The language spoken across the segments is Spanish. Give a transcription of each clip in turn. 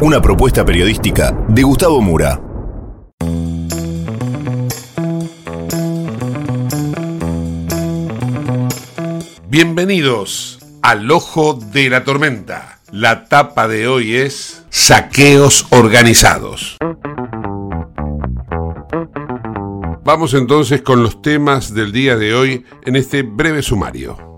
Una propuesta periodística de Gustavo Mura. Bienvenidos al Ojo de la Tormenta. La tapa de hoy es saqueos organizados. Vamos entonces con los temas del día de hoy en este breve sumario.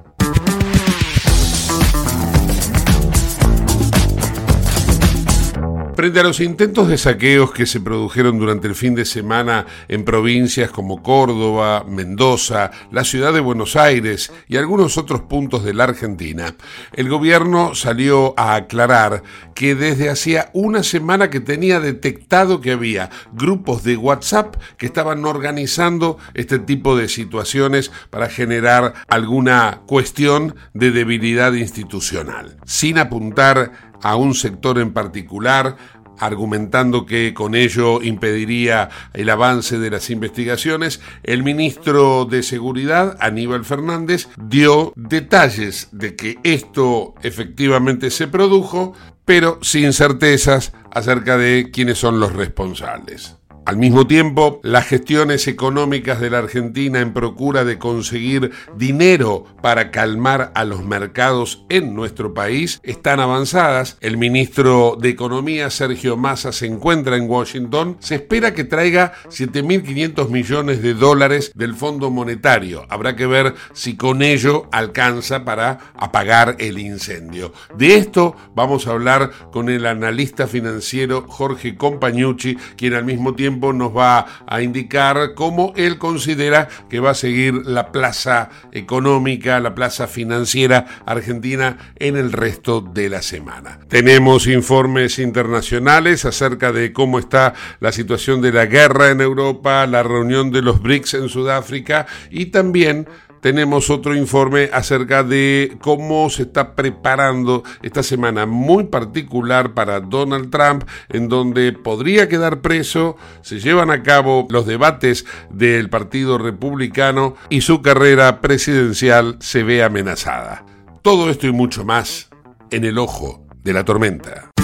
Frente a los intentos de saqueos que se produjeron durante el fin de semana en provincias como Córdoba, Mendoza, la ciudad de Buenos Aires y algunos otros puntos de la Argentina, el gobierno salió a aclarar que desde hacía una semana que tenía detectado que había grupos de WhatsApp que estaban organizando este tipo de situaciones para generar alguna cuestión de debilidad institucional, sin apuntar a un sector en particular, argumentando que con ello impediría el avance de las investigaciones, el ministro de Seguridad, Aníbal Fernández, dio detalles de que esto efectivamente se produjo, pero sin certezas acerca de quiénes son los responsables. Al mismo tiempo, las gestiones económicas de la Argentina en procura de conseguir dinero para calmar a los mercados en nuestro país están avanzadas. El ministro de Economía, Sergio Massa, se encuentra en Washington. Se espera que traiga 7.500 millones de dólares del Fondo Monetario. Habrá que ver si con ello alcanza para apagar el incendio. De esto vamos a hablar con el analista financiero Jorge Compañucci, quien al mismo tiempo nos va a indicar cómo él considera que va a seguir la plaza económica, la plaza financiera argentina en el resto de la semana. Tenemos informes internacionales acerca de cómo está la situación de la guerra en Europa, la reunión de los BRICS en Sudáfrica y también tenemos otro informe acerca de cómo se está preparando esta semana muy particular para Donald Trump, en donde podría quedar preso, se llevan a cabo los debates del Partido Republicano y su carrera presidencial se ve amenazada. Todo esto y mucho más en el ojo de la tormenta.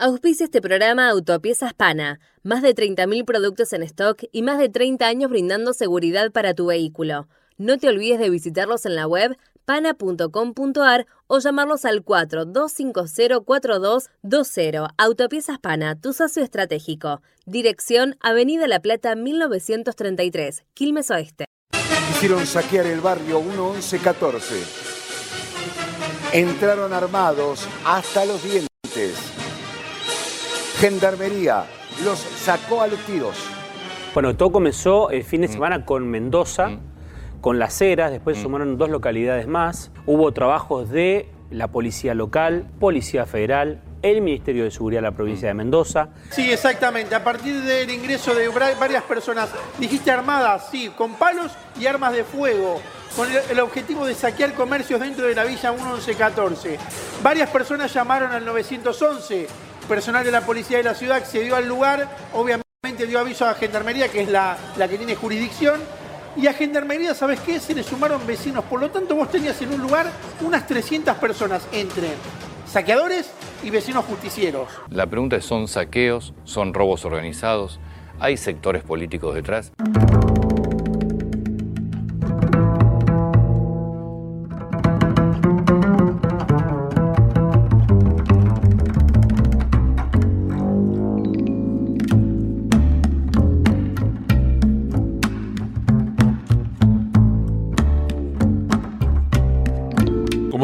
Auspicia este programa Autopiezas Pana. Más de 30.000 productos en stock y más de 30 años brindando seguridad para tu vehículo. No te olvides de visitarlos en la web pana.com.ar o llamarlos al 42504220. Autopiezas Pana, tu socio estratégico. Dirección Avenida La Plata 1933, Quilmes Oeste. Quisieron saquear el barrio 1114. Entraron armados hasta los dientes. Gendarmería los sacó a los tiros. Bueno, todo comenzó el fin de semana con Mendoza, con Las Heras, después sumaron dos localidades más. Hubo trabajos de la policía local, policía federal, el Ministerio de Seguridad de la provincia de Mendoza. Sí, exactamente. A partir del ingreso de varias personas, dijiste armadas, sí, con palos y armas de fuego, con el, el objetivo de saquear comercios dentro de la Villa 1114. Varias personas llamaron al 911. Personal de la policía de la ciudad accedió al lugar, obviamente dio aviso a Gendarmería, que es la, la que tiene jurisdicción. Y a Gendarmería, ¿sabes qué? Se le sumaron vecinos. Por lo tanto, vos tenías en un lugar unas 300 personas entre saqueadores y vecinos justicieros. La pregunta es, ¿son saqueos? ¿Son robos organizados? ¿Hay sectores políticos detrás?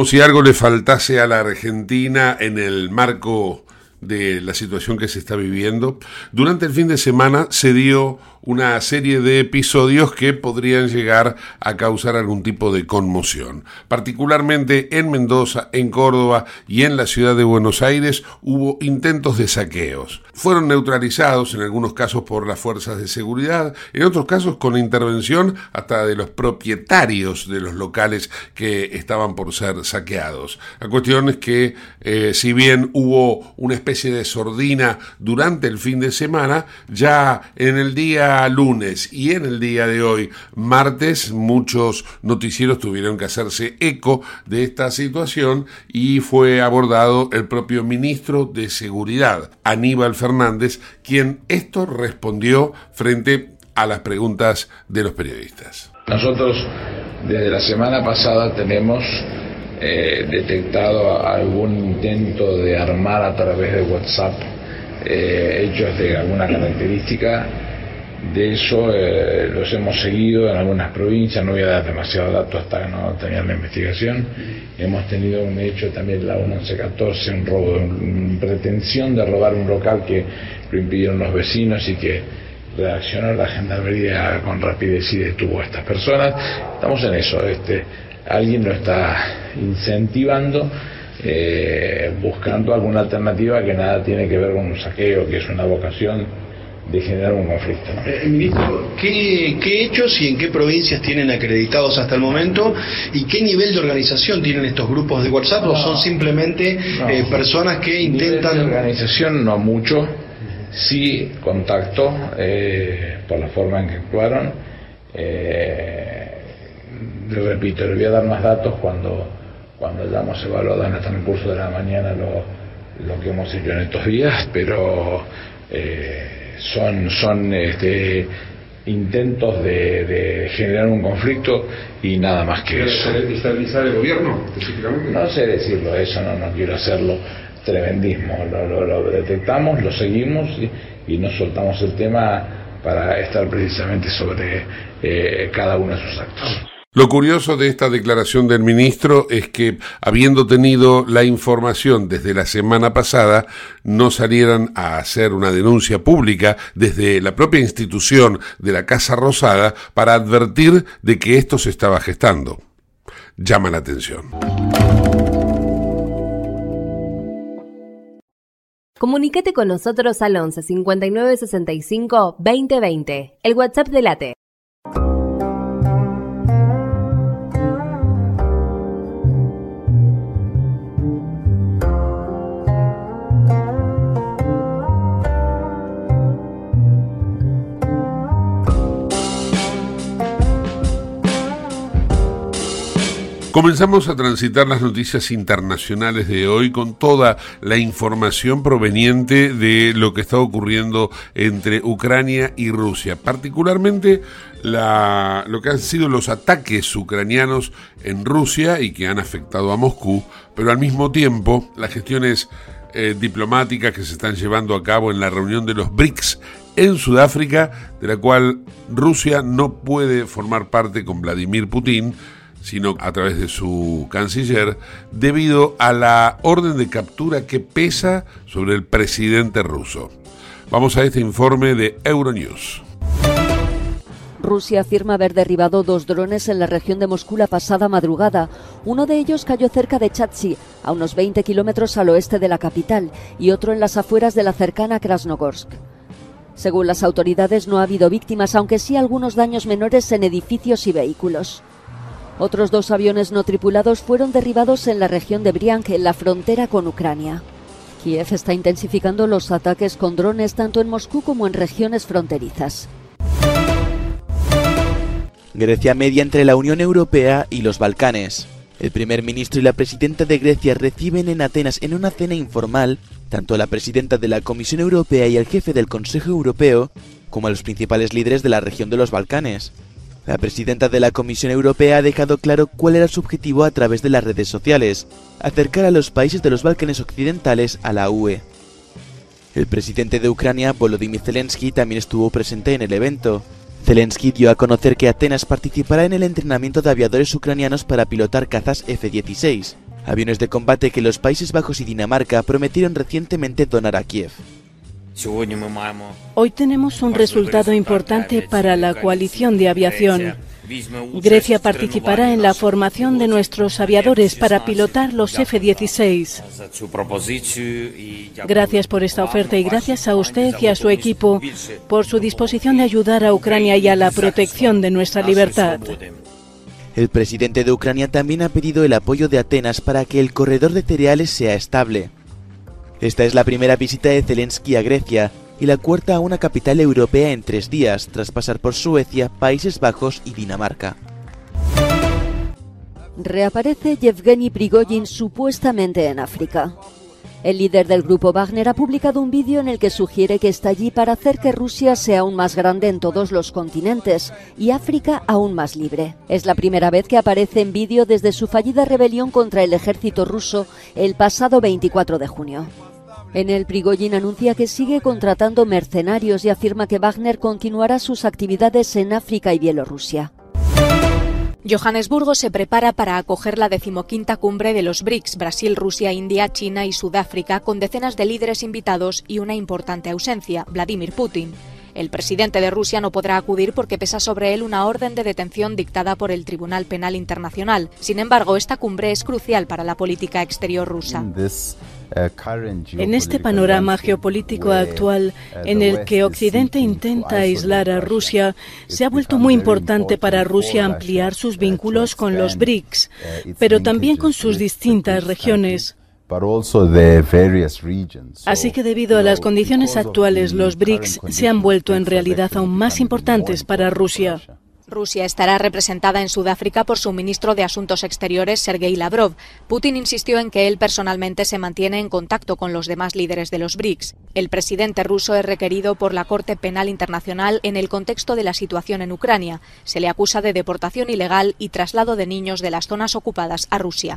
Si algo le faltase a la Argentina en el marco de la situación que se está viviendo. Durante el fin de semana se dio una serie de episodios que podrían llegar a causar algún tipo de conmoción. Particularmente en Mendoza, en Córdoba y en la ciudad de Buenos Aires hubo intentos de saqueos. Fueron neutralizados en algunos casos por las fuerzas de seguridad, en otros casos con intervención hasta de los propietarios de los locales que estaban por ser saqueados. La cuestión es que eh, si bien hubo una especie de sordina durante el fin de semana, ya en el día lunes y en el día de hoy, martes, muchos noticieros tuvieron que hacerse eco de esta situación y fue abordado el propio ministro de Seguridad, Aníbal Fernández, quien esto respondió frente a las preguntas de los periodistas. Nosotros desde la semana pasada tenemos eh, detectado algún intento de armar a través de WhatsApp eh, hechos de alguna característica. De eso eh, los hemos seguido en algunas provincias, no voy a dar demasiado datos hasta que no tengan la investigación. Hemos tenido un hecho también la 1114, un robo, una pretensión de robar un local que lo impidieron los vecinos y que reaccionó la gendarmería con rapidez y detuvo a estas personas. Estamos en eso, este, alguien lo está incentivando, eh, buscando alguna alternativa que nada tiene que ver con un saqueo, que es una vocación de generar un conflicto. ¿no? Eh, ministro, ¿qué, ¿qué hechos y en qué provincias tienen acreditados hasta el momento? ¿Y qué nivel de organización tienen estos grupos de WhatsApp? ¿O son simplemente No. eh, personas que Nivel de intentan... organización no mucho, sí contacto eh, por la forma en que actuaron. Eh, le repito, le voy a dar más datos cuando, cuando hayamos evaluado en el transcurso de la mañana lo, lo que hemos hecho en estos días, pero eh, son, son este, intentos de, de generar un conflicto y nada más que eso. ¿Estabilizar el gobierno específicamente? No sé decirlo eso, no, no quiero hacerlo tremendismo. Lo, lo- lo detectamos, lo seguimos y, y no soltamos el tema para estar precisamente sobre eh, cada uno de sus actos. Lo curioso de esta declaración del ministro es que, habiendo tenido la información desde la semana pasada, no salieran a hacer una denuncia pública desde la propia institución de la Casa Rosada para advertir de que esto se estaba gestando. Llama la atención. Comunicate con nosotros al 11 59 65 2020, el WhatsApp de Late. Comenzamos a transitar las noticias internacionales de hoy con toda la información proveniente de lo que está ocurriendo entre Ucrania y Rusia, particularmente la- lo que han sido los ataques ucranianos en Rusia y que han afectado a Moscú, pero al mismo tiempo las gestiones eh, diplomáticas que se están llevando a cabo en la reunión de los BRICS en Sudáfrica, de la cual Rusia no puede formar parte con Vladimir Putin, sino a través de su canciller, debido a la orden de captura que pesa sobre el presidente ruso. Vamos a este informe de Euronews. Rusia afirma haber derribado dos drones en la región de Moscú la pasada madrugada. Uno de ellos cayó cerca de Chatsy, a unos 20 kilómetros al oeste de la capital, y otro en las afueras de la cercana Krasnogorsk. Según las autoridades, no ha habido víctimas, aunque sí algunos daños menores en edificios y vehículos. Otros dos aviones no tripulados fueron derribados en la región de Briansk, en la frontera con Ucrania. Kiev está intensificando los ataques con drones tanto en Moscú como en regiones fronterizas. Grecia media entre la Unión Europea y los Balcanes. El primer ministro y la presidenta de Grecia reciben en Atenas en una cena informal tanto a la presidenta de la Comisión Europea y al jefe del Consejo Europeo como a los principales líderes de la región de los Balcanes. La presidenta de la Comisión Europea ha dejado claro cuál era su objetivo a través de las redes sociales, acercar a los países de los Balcanes Occidentales a la UE. El presidente de Ucrania, Volodymyr Zelensky, también estuvo presente en el evento. Zelensky dio a conocer que Atenas participará en el entrenamiento de aviadores ucranianos para pilotar cazas F-16, aviones de combate que los Países Bajos y Dinamarca prometieron recientemente donar a Kiev. Hoy tenemos un resultado importante para la coalición de aviación. Grecia participará en la formación de nuestros aviadores para pilotar los F-16. Gracias por esta oferta y gracias a usted y a su equipo por su disposición de ayudar a Ucrania y a la protección de nuestra libertad. El presidente de Ucrania también ha pedido el apoyo de Atenas para que el corredor de cereales sea estable. Esta es la primera visita de Zelensky a Grecia y la cuarta a una capital europea en tres días, tras pasar por Suecia, Países Bajos y Dinamarca. Reaparece Yevgeny Prigozhin supuestamente en África. El líder del grupo Wagner ha publicado un vídeo en el que sugiere que está allí para hacer que Rusia sea aún más grande en todos los continentes y África aún más libre. Es la primera vez que aparece en vídeo desde su fallida rebelión contra el ejército ruso el pasado 24 de junio. En el Prigozhin anuncia que sigue contratando mercenarios y afirma que Wagner continuará sus actividades en África y Bielorrusia. Johannesburgo se prepara para acoger la decimoquinta cumbre de los BRICS, Brasil, Rusia, India, China y Sudáfrica, con decenas de líderes invitados y una importante ausencia, Vladimir Putin. El presidente de Rusia no podrá acudir porque pesa sobre él una orden de detención dictada por el Tribunal Penal Internacional. Sin embargo, esta cumbre es crucial para la política exterior rusa. En este panorama geopolítico actual, en el que Occidente intenta aislar a Rusia, se ha vuelto muy importante para Rusia ampliar sus vínculos con los BRICS, pero también con sus distintas regiones. Así que debido a las condiciones actuales, los BRICS se han vuelto en realidad aún más importantes para Rusia. Rusia estará representada en Sudáfrica por su ministro de Asuntos Exteriores, Sergei Lavrov. Putin insistió en que él personalmente se mantiene en contacto con los demás líderes de los BRICS. El presidente ruso es requerido por la Corte Penal Internacional en el contexto de la situación en Ucrania. Se le acusa de deportación ilegal y traslado de niños de las zonas ocupadas a Rusia.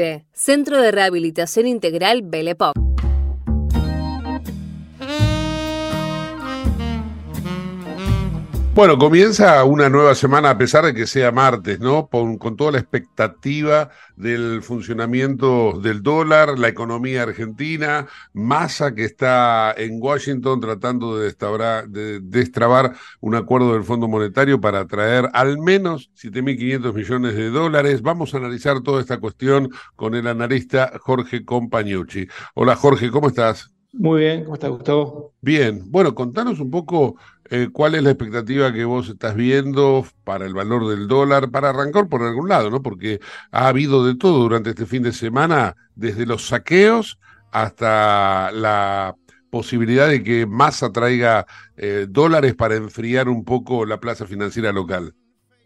Centro de Rehabilitación Integral Belepop. Bueno, comienza una nueva semana a pesar de que sea martes, ¿no? Con, toda la expectativa del funcionamiento del dólar, la economía argentina, Massa que está en Washington tratando de, de destrabar un acuerdo del Fondo Monetario para traer al menos 7.500 millones de dólares. Vamos a analizar toda esta cuestión con el analista Jorge Compañucci. Hola Jorge, ¿cómo estás? Muy bien, ¿cómo estás Gustavo? Bien, bueno, contanos un poco eh, ¿Cuál es la expectativa que vos estás viendo para el valor del dólar? Para arrancar por algún lado, ¿no? Porque ha habido de todo durante este fin de semana, desde los saqueos hasta la posibilidad de que Massa traiga eh, dólares para enfriar un poco la plaza financiera local.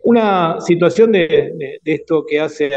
Una situación de, esto que hace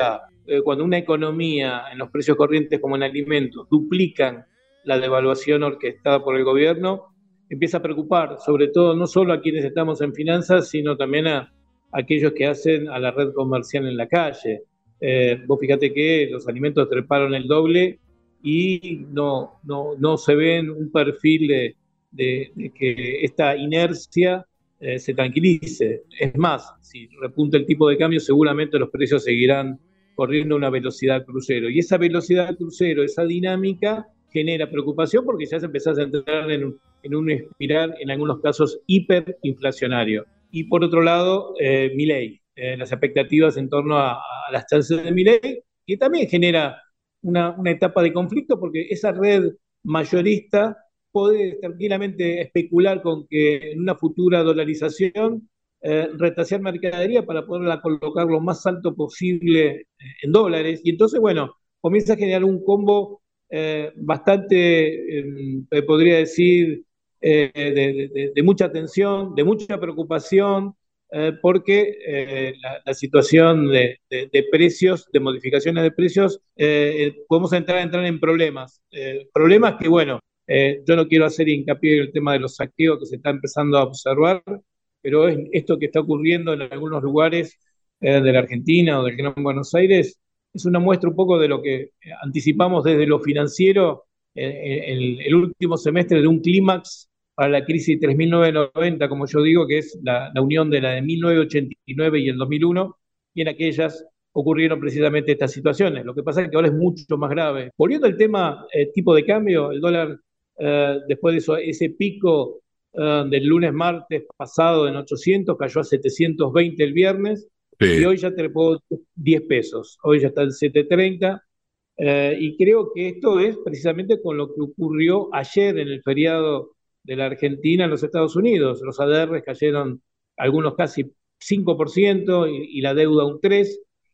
eh, cuando una economía en los precios corrientes como en alimentos duplican la devaluación orquestada por el gobierno, empieza a preocupar, sobre todo no solo a quienes estamos en finanzas, sino también a, aquellos que hacen a la red comercial en la calle. Eh, vos fíjate que los alimentos treparon el doble y no, no, no se ven un perfil de, que esta inercia eh, se tranquilice. Es más, si repunta el tipo de cambio, seguramente los precios seguirán corriendo a una velocidad crucero. Y esa velocidad crucero, esa dinámica, genera preocupación porque ya se empezás a entrar en, en un espiral, en algunos casos, hiperinflacionario. Y por otro lado, eh, Milei, eh, las expectativas en torno a, las chances de Milei, que también genera una, una, etapa de conflicto porque esa red mayorista puede tranquilamente especular con que en una futura dolarización eh, retasear mercadería para poderla colocar lo más alto posible eh, en dólares. Y entonces, bueno, comienza a generar un combo eh, bastante, em, podría decir, eh, de, mucha tensión, de mucha preocupación, eh, porque la, situación de, precios, de modificaciones de precios, podemos entrar, entrar en problemas. problemas que, bueno, yo no quiero hacer hincapié en el tema de los saqueos que se está empezando a observar, pero es esto que está ocurriendo en algunos lugares de la Argentina o del Gran Buenos Aires es una muestra un poco de lo que anticipamos desde lo financiero el, el último semestre de un clímax para la crisis de 3990, como yo digo, que es la, unión de la de 1989 y el 2001, y en aquellas ocurrieron precisamente estas situaciones. Lo que pasa es que ahora es mucho más grave. Volviendo al tema eh, tipo de cambio, el dólar, eh, después de eso, ese pico eh, del lunes, martes pasado en 800, cayó a 720 el viernes, y hoy ya te puedo 10 pesos, hoy ya está en 7.30. Eh, y creo que esto es precisamente con lo que ocurrió ayer en el feriado de la Argentina en los Estados Unidos. Los ADR cayeron algunos casi 5% y, la deuda un 3%,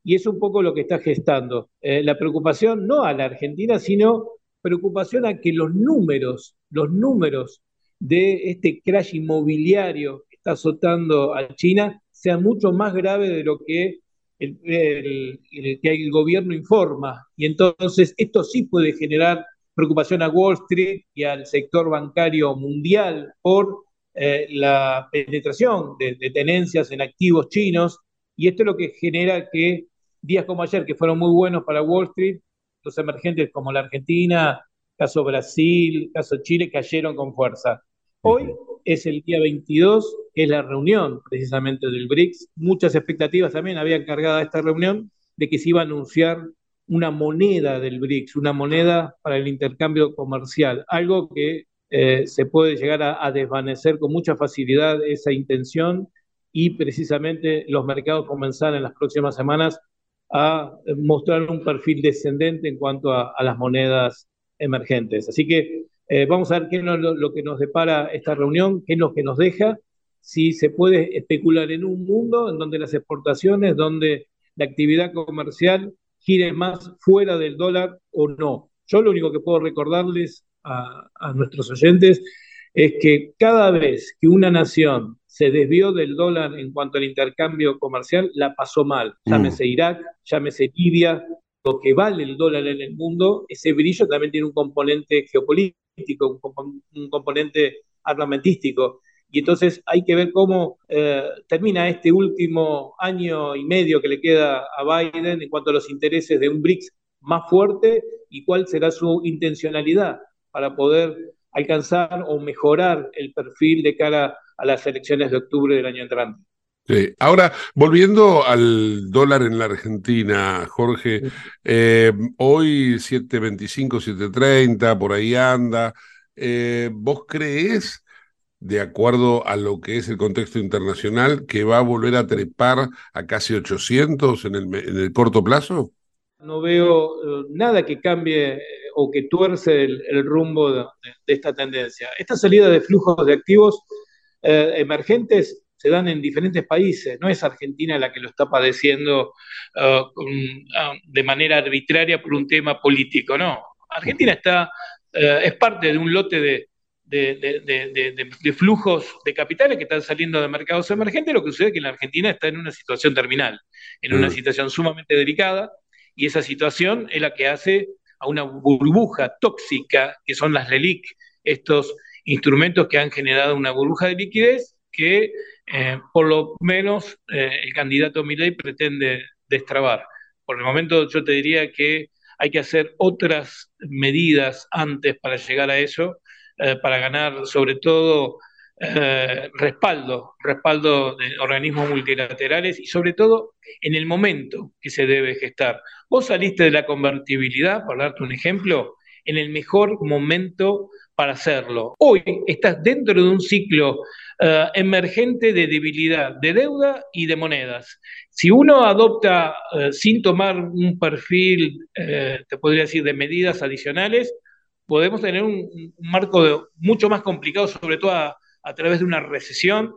y es un poco lo que está gestando. Eh, la preocupación no a la Argentina, sino preocupación a que los números, los números de este crash inmobiliario que está azotando a China sea mucho más grave de lo que el, que el gobierno informa. Y entonces esto sí puede generar preocupación a Wall Street y al sector bancario mundial por eh, la penetración de, tenencias en activos chinos. Y esto es lo que genera que días como ayer, que fueron muy buenos para Wall Street, los emergentes como la Argentina, caso Brasil, caso Chile, cayeron con fuerza. Hoy es el día 22, que es la reunión precisamente del BRICS. Muchas expectativas también habían cargado a esta reunión de que se iba a anunciar una moneda del BRICS, una moneda para el intercambio comercial, algo que eh, se puede llegar a, desvanecer con mucha facilidad esa intención y precisamente los mercados comenzar en las próximas semanas a mostrar un perfil descendente en cuanto a, a las monedas emergentes. Así que eh, vamos a ver qué es lo, que nos depara esta reunión, qué es lo que nos deja, si se puede especular en un mundo en donde las exportaciones, donde la actividad comercial gire más fuera del dólar o no. Yo lo único que puedo recordarles a, nuestros oyentes es que cada vez que una nación se desvió del dólar en cuanto al intercambio comercial, la pasó mal. Mm. Llámese Irak, llámese Libia, lo que vale el dólar en el mundo, ese brillo también tiene un componente geopolítico un, componente armamentístico. Y entonces hay que ver cómo eh, termina este último año y medio que le queda a Biden en cuanto a los intereses de un BRICS más fuerte y cuál será su intencionalidad para poder alcanzar o mejorar el perfil de cara a las elecciones de octubre del año entrante. Sí. Ahora, volviendo al dólar en la Argentina, Jorge, eh, hoy 7.25, 7.30, por ahí anda. Eh, ¿Vos crees, de acuerdo a lo que es el contexto internacional, que va a volver a trepar a casi 800 en el, en el corto plazo? No veo eh, nada que cambie o que tuerce el, rumbo de, esta tendencia. Esta salida de flujos de activos emergentes se dan en diferentes países, no es Argentina la que lo está padeciendo uh, uh, de manera arbitraria por un tema político, no. Argentina está, uh, es parte de un lote de, de, flujos de capitales que están saliendo de mercados emergentes, lo que sucede es que la Argentina está en una situación terminal, en una mm. situación sumamente delicada, y esa situación es la que hace a una burbuja tóxica, que son las LELIC, estos instrumentos que han generado una burbuja de liquidez que eh, por lo menos eh, el candidato Milei pretende destrabar. Por el momento yo te diría que hay que hacer otras medidas antes para llegar a eso, eh, para ganar sobre todo respaldo, respaldo de organismos multilaterales y sobre todo en el momento que se debe gestar. Vos saliste de la convertibilidad, por darte un ejemplo, en el mejor momento para hacerlo. Hoy estás dentro de un ciclo eh, emergente de debilidad de deuda y de monedas. Si uno adopta eh, sin tomar un perfil, eh, te podría decir, de medidas adicionales, podemos tener un, marco mucho más complicado, sobre todo a, través de una recesión.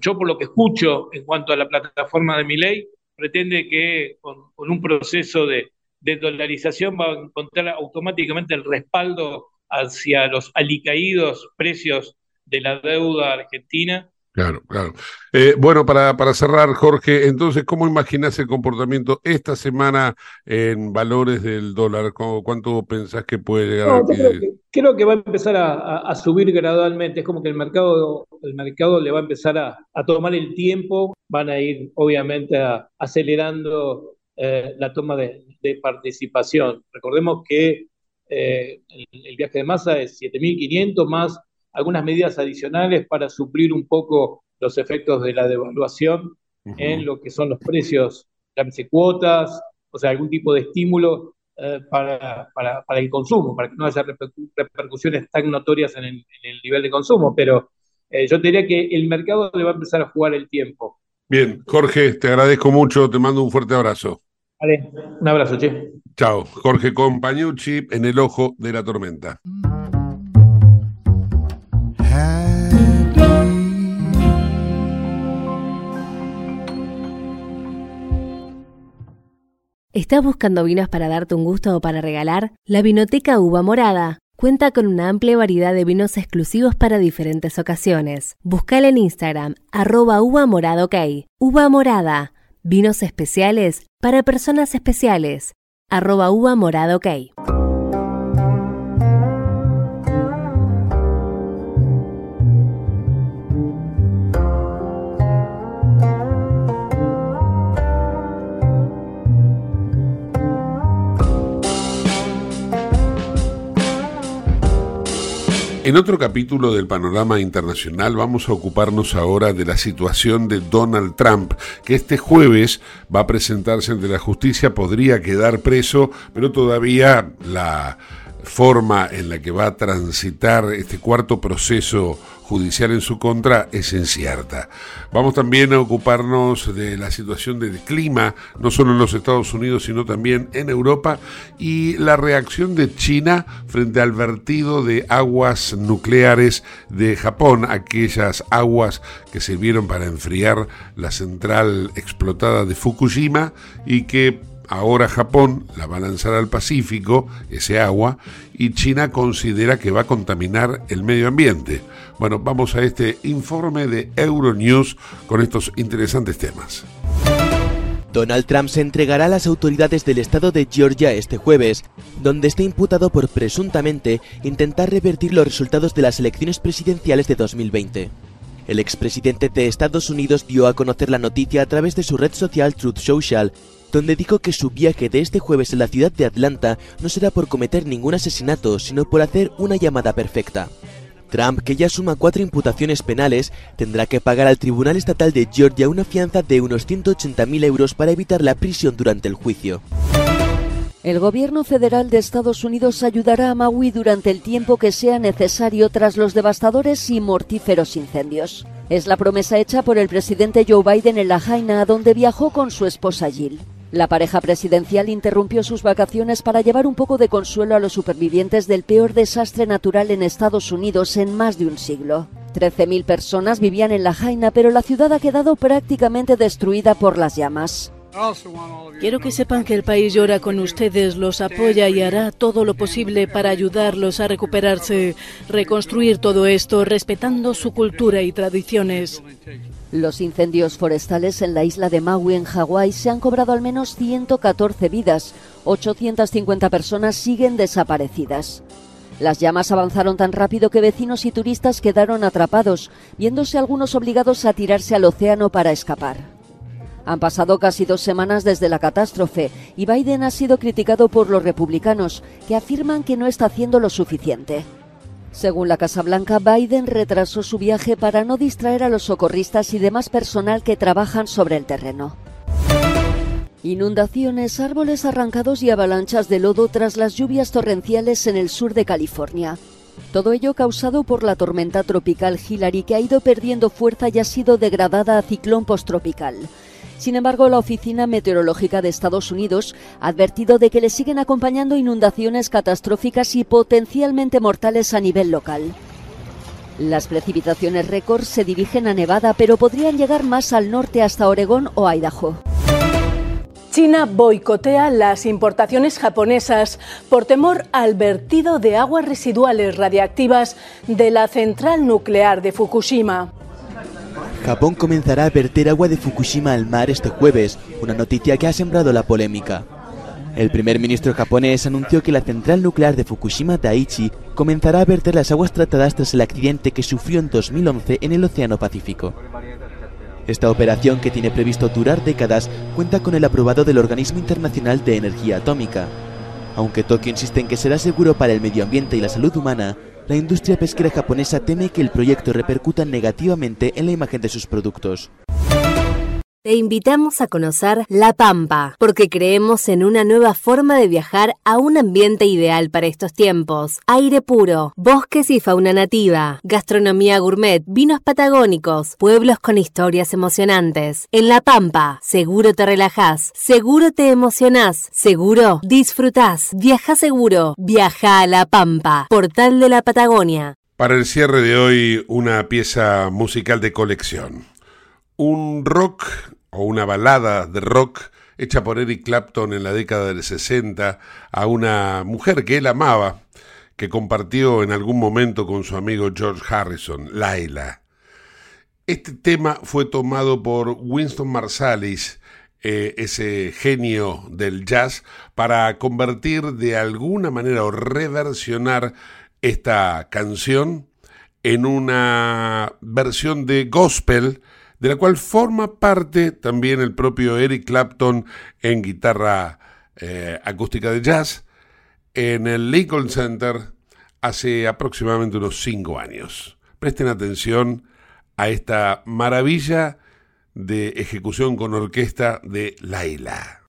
yo por lo que escucho en cuanto a la plataforma de mi ley, pretende que con, un proceso de, de dolarización va a encontrar automáticamente el respaldo hacia los alicaídos precios de la deuda argentina. Claro, claro. Eh, bueno, para, para cerrar, Jorge, entonces, ¿cómo imaginas el comportamiento esta semana en valores del dólar? ¿Cuánto pensás que puede llegar a creo, que, va a empezar a, subir gradualmente. Es como que el mercado, el mercado le va a empezar a, tomar el tiempo. Van a ir, obviamente, acelerando eh, la toma de, participación. Recordemos que eh, el, viaje de masa es 7.500 más algunas medidas adicionales para suplir un poco los efectos de la devaluación en lo que son los precios, llámese cuotas, o sea, algún tipo de estímulo eh, para, para, el consumo, para que no haya repercusiones tan notorias en el, nivel de consumo. Pero eh, yo diría que el mercado le va a empezar a jugar el tiempo. Bien, Jorge, te agradezco mucho, te mando un fuerte abrazo. Vale, un abrazo, che. Chao, Jorge Compañucci en el ojo de la tormenta. ¿Estás buscando vinos para darte un gusto o para regalar? La Vinoteca Uva Morada cuenta con una amplia variedad de vinos exclusivos para diferentes ocasiones. Buscala en Instagram, arroba uva morada. Uva morada, vinos especiales para personas especiales, arroba uva morada. En otro capítulo del panorama internacional vamos a ocuparnos ahora de la situación de Donald Trump, que este jueves va a presentarse ante la justicia, podría quedar preso, pero todavía la forma en la que va a transitar este cuarto proceso judicial en su contra es incierta. Vamos también a ocuparnos de la situación del clima, no solo en los Estados Unidos, sino también en Europa, y la reacción de China frente al vertido de aguas nucleares de Japón, aquellas aguas que sirvieron para enfriar la central explotada de Fukushima y que Ahora Japón la va a lanzar al Pacífico, ese agua, y China considera que va a contaminar el medio ambiente. Bueno, vamos a este informe de Euronews con estos interesantes temas. Donald Trump se entregará a las autoridades del estado de Georgia este jueves, donde está imputado por presuntamente intentar revertir los resultados de las elecciones presidenciales de 2020. El expresidente de Estados Unidos dio a conocer la noticia a través de su red social Truth Social donde dijo que su viaje de este jueves en la ciudad de Atlanta no será por cometer ningún asesinato, sino por hacer una llamada perfecta. Trump, que ya suma cuatro imputaciones penales, tendrá que pagar al Tribunal Estatal de Georgia una fianza de unos 180.000 euros para evitar la prisión durante el juicio. El gobierno federal de Estados Unidos ayudará a Maui durante el tiempo que sea necesario tras los devastadores y mortíferos incendios. Es la promesa hecha por el presidente Joe Biden en La Jaina, donde viajó con su esposa Jill. La pareja presidencial interrumpió sus vacaciones para llevar un poco de consuelo a los supervivientes del peor desastre natural en Estados Unidos en más de un siglo. 13.000 personas vivían en La Jaina, pero la ciudad ha quedado prácticamente destruida por las llamas. Quiero que sepan que el país llora con ustedes, los apoya y hará todo lo posible para ayudarlos a recuperarse, reconstruir todo esto respetando su cultura y tradiciones. Los incendios forestales en la isla de Maui, en Hawái, se han cobrado al menos 114 vidas. 850 personas siguen desaparecidas. Las llamas avanzaron tan rápido que vecinos y turistas quedaron atrapados, viéndose algunos obligados a tirarse al océano para escapar. Han pasado casi dos semanas desde la catástrofe y Biden ha sido criticado por los republicanos, que afirman que no está haciendo lo suficiente. Según la Casa Blanca, Biden retrasó su viaje para no distraer a los socorristas y demás personal que trabajan sobre el terreno. Inundaciones, árboles arrancados y avalanchas de lodo tras las lluvias torrenciales en el sur de California. Todo ello causado por la tormenta tropical Hillary que ha ido perdiendo fuerza y ha sido degradada a ciclón posttropical. Sin embargo, la Oficina Meteorológica de Estados Unidos ha advertido de que le siguen acompañando inundaciones catastróficas y potencialmente mortales a nivel local. Las precipitaciones récord se dirigen a Nevada, pero podrían llegar más al norte hasta Oregón o Idaho. China boicotea las importaciones japonesas por temor al vertido de aguas residuales radiactivas de la central nuclear de Fukushima. Japón comenzará a verter agua de Fukushima al mar este jueves, una noticia que ha sembrado la polémica. El primer ministro japonés anunció que la central nuclear de Fukushima Daiichi comenzará a verter las aguas tratadas tras el accidente que sufrió en 2011 en el Océano Pacífico. Esta operación, que tiene previsto durar décadas, cuenta con el aprobado del Organismo Internacional de Energía Atómica. Aunque Tokio insiste en que será seguro para el medio ambiente y la salud humana, la industria pesquera japonesa teme que el proyecto repercuta negativamente en la imagen de sus productos. Te invitamos a conocer La Pampa, porque creemos en una nueva forma de viajar a un ambiente ideal para estos tiempos. Aire puro, bosques y fauna nativa, gastronomía gourmet, vinos patagónicos, pueblos con historias emocionantes. En La Pampa, seguro te relajás, seguro te emocionás, seguro disfrutás. Viaja seguro, viaja a La Pampa, portal de la Patagonia. Para el cierre de hoy, una pieza musical de colección. Un rock o una balada de rock hecha por Eric Clapton en la década del 60 a una mujer que él amaba, que compartió en algún momento con su amigo George Harrison, Laila. Este tema fue tomado por Winston Marsalis, eh, ese genio del jazz, para convertir de alguna manera o reversionar esta canción en una versión de gospel de la cual forma parte también el propio Eric Clapton en guitarra eh, acústica de jazz en el Lincoln Center hace aproximadamente unos cinco años. Presten atención a esta maravilla de ejecución con orquesta de Laila.